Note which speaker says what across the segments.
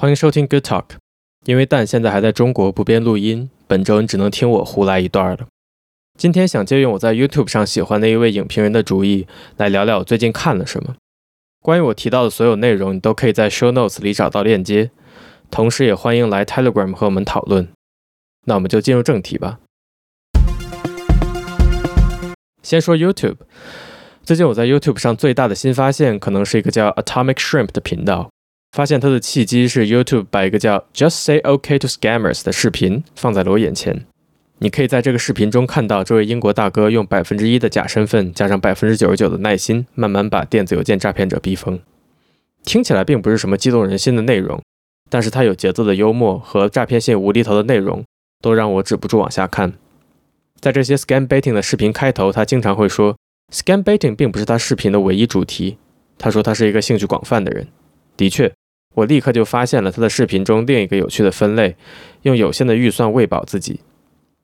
Speaker 1: 欢迎收听 Good Talk。因为蛋现在还在中国不便录音，本周你只能听我胡来一段了。今天想借用我在 YouTube 上喜欢的一位影评人的主意，来聊聊我最近看了什么。关于我提到的所有内容，你都可以在 Show Notes 里找到链接，同时也欢迎来 Telegram 和我们讨论。那我们就进入正题吧。先说 YouTube，最近我在 YouTube 上最大的新发现，可能是一个叫 Atomic Shrimp 的频道。发现他的契机是 YouTube 把一个叫 Just Say OK to Scammers 的视频放在了我眼前。你可以在这个视频中看到这位英国大哥用百分之一的假身份，加上百分之九十九的耐心，慢慢把电子邮件诈骗者逼疯。听起来并不是什么激动人心的内容，但是他有节奏的幽默和诈骗性无厘头的内容，都让我止不住往下看。在这些 Scam Baiting 的视频开头，他经常会说 Scam Baiting 并不是他视频的唯一主题。他说他是一个兴趣广泛的人。的确。我立刻就发现了他的视频中另一个有趣的分类：用有限的预算喂饱自己。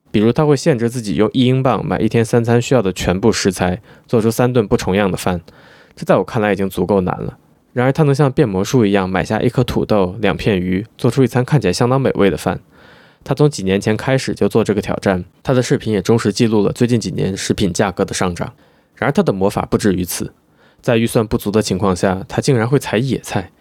Speaker 1: 比如，他会限制自己用一英镑买一天三餐需要的全部食材，做出三顿不重样的饭。这在我看来已经足够难了。然而，他能像变魔术一样买下一颗土豆、两片鱼，做出一餐看起来相当美味的饭。他从几年前开始就做这个挑战，他的视频也忠实记录了最近几年食品价格的上涨。然而，他的魔法不止于此，在预算不足的情况下，他竟然会采野菜。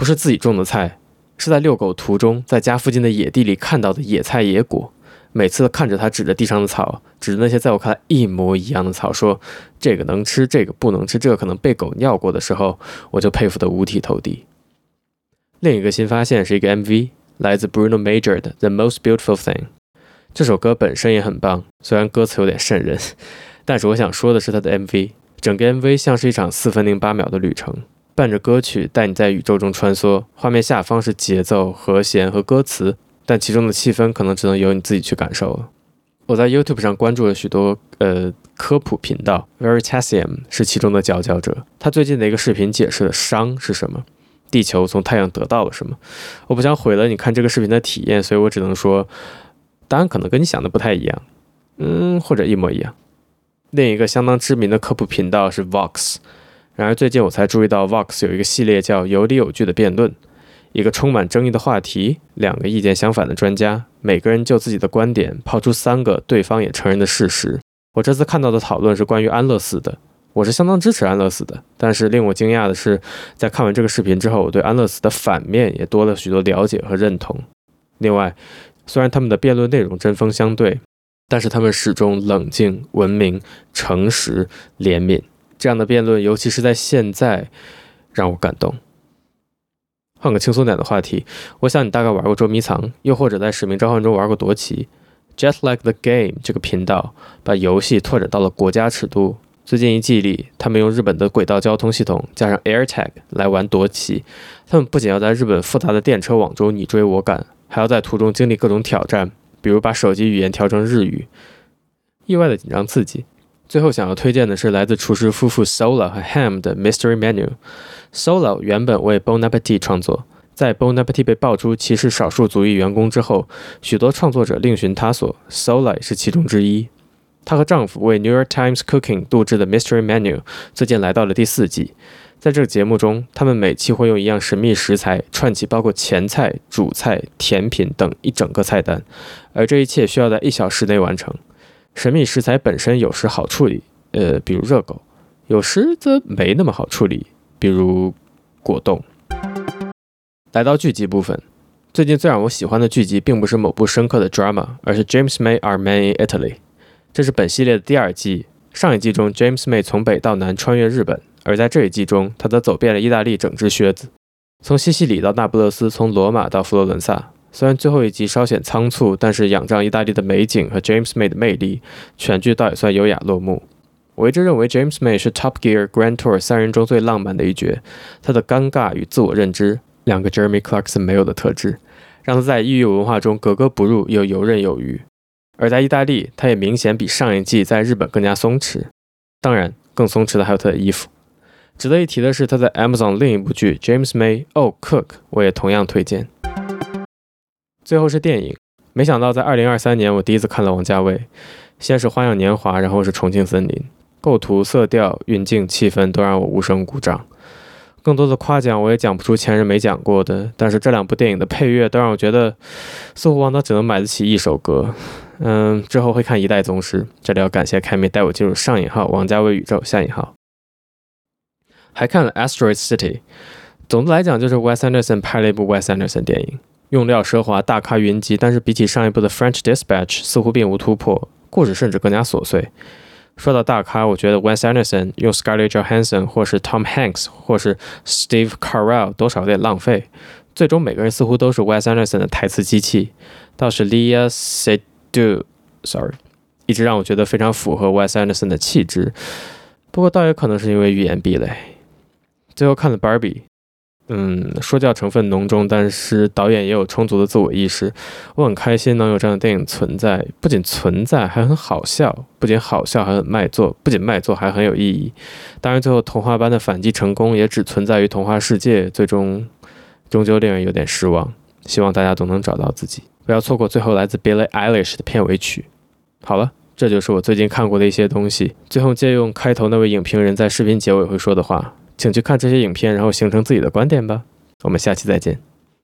Speaker 1: 不是自己种的菜，是在遛狗途中在家附近的野地里看到的野菜野果。每次看着他指着地上的草，指着那些在我看来一模一样的草，说这个能吃，这个不能吃，这个可能被狗尿过的时候，我就佩服得五体投地。另一个新发现是一个 MV，来自 Bruno Major 的《The Most Beautiful Thing》。这首歌本身也很棒，虽然歌词有点瘆人，但是我想说的是他的 MV，整个 MV 像是一场四分零八秒的旅程。伴着歌曲带你在宇宙中穿梭，画面下方是节奏、和弦和歌词，但其中的气氛可能只能由你自己去感受了。我在 YouTube 上关注了许多呃科普频道，Veritasium 是其中的佼佼者。他最近的一个视频解释了熵是什么，地球从太阳得到了什么。我不想毁了你看这个视频的体验，所以我只能说，答案可能跟你想的不太一样，嗯，或者一模一样。另一个相当知名的科普频道是 Vox。然而，最近我才注意到，Vox 有一个系列叫“有理有据的辩论”，一个充满争议的话题，两个意见相反的专家，每个人就自己的观点抛出三个对方也承认的事实。我这次看到的讨论是关于安乐死的，我是相当支持安乐死的。但是令我惊讶的是，在看完这个视频之后，我对安乐死的反面也多了许多了解和认同。另外，虽然他们的辩论内容针锋相对，但是他们始终冷静、文明、诚实、怜悯。这样的辩论，尤其是在现在，让我感动。换个轻松点的话题，我想你大概玩过捉迷藏，又或者在使命召唤中玩过夺旗。Just Like the Game 这个频道把游戏拓展到了国家尺度。最近一季里，他们用日本的轨道交通系统加上 AirTag 来玩夺旗。他们不仅要在日本复杂的电车网中你追我赶，还要在途中经历各种挑战，比如把手机语言调成日语，意外的紧张刺激。最后想要推荐的是来自厨师夫妇 Sola 和 Ham 的 Mystery Menu。Sola 原本为 Bon Appetit 创作，在 Bon Appetit 被爆出歧视少数族裔员工之后，许多创作者另寻他所，Sola 是其中之一。她和丈夫为 New York Times Cooking 录制的 Mystery Menu 最近来到了第四季。在这个节目中，他们每期会用一样神秘食材串起包括前菜、主菜、甜品等一整个菜单，而这一切需要在一小时内完成。神秘食材本身有时好处理，呃，比如热狗；有时则没那么好处理，比如果冻。来到剧集部分，最近最让我喜欢的剧集并不是某部深刻的 drama，而是 James May Are Man in Italy。这是本系列的第二季。上一季中，James May 从北到南穿越日本，而在这一季中，他则走遍了意大利整只靴子，从西西里到那不勒斯，从罗马到佛罗伦萨。虽然最后一集稍显仓促，但是仰仗意大利的美景和 James May 的魅力，全剧倒也算优雅落幕。我一直认为 James May 是 Top Gear Grand Tour 三人中最浪漫的一角，他的尴尬与自我认知，两个 Jeremy Clarkson 没有的特质，让他在异域文化中格格不入又游刃有余。而在意大利，他也明显比上一季在日本更加松弛。当然，更松弛的还有他的衣服。值得一提的是，他在 Amazon 另一部剧 James May Oh Cook，我也同样推荐。最后是电影，没想到在二零二三年，我第一次看了王家卫。先是《花样年华》，然后是《重庆森林》，构图、色调、运镜、气氛都让我无声鼓掌。更多的夸奖我也讲不出前人没讲过的，但是这两部电影的配乐都让我觉得，似乎王导只能买得起一首歌。嗯，之后会看《一代宗师》，这里要感谢凯米带我进入上引号王家卫宇宙下引号。还看了《Asteroid City》，总的来讲就是 Wes Anderson 拍了一部 Wes Anderson 电影，用料奢华，大咖云集，但是比起上一部的《French Dispatch》似乎并无突破，故事甚至更加琐碎。说到大咖，我觉得 Wes Anderson 用 Scarlett Johansson 或是 Tom Hanks 或是 Steve Carell 多少有点浪费。最终每个人似乎都是 Wes Anderson 的台词机器，倒是 Lea Seydoux，sorry，一直让我觉得非常符合 Wes Anderson 的气质。不过倒也可能是因为语言壁垒。最后看了 Barbie。嗯，说教成分浓重，但是导演也有充足的自我意识。我很开心能有这样的电影存在，不仅存在，还很好笑，不仅好笑，还很卖座，不仅卖座，还很有意义。当然，最后童话般的反击成功，也只存在于童话世界，最终终究令人有点失望。希望大家都能找到自己，不要错过最后来自 Billie Eilish 的片尾曲。好了，这就是我最近看过的一些东西。最后借用开头那位影评人在视频结尾会说的话。请去看这些影片，然后形成自己的观点吧。我们下期再见。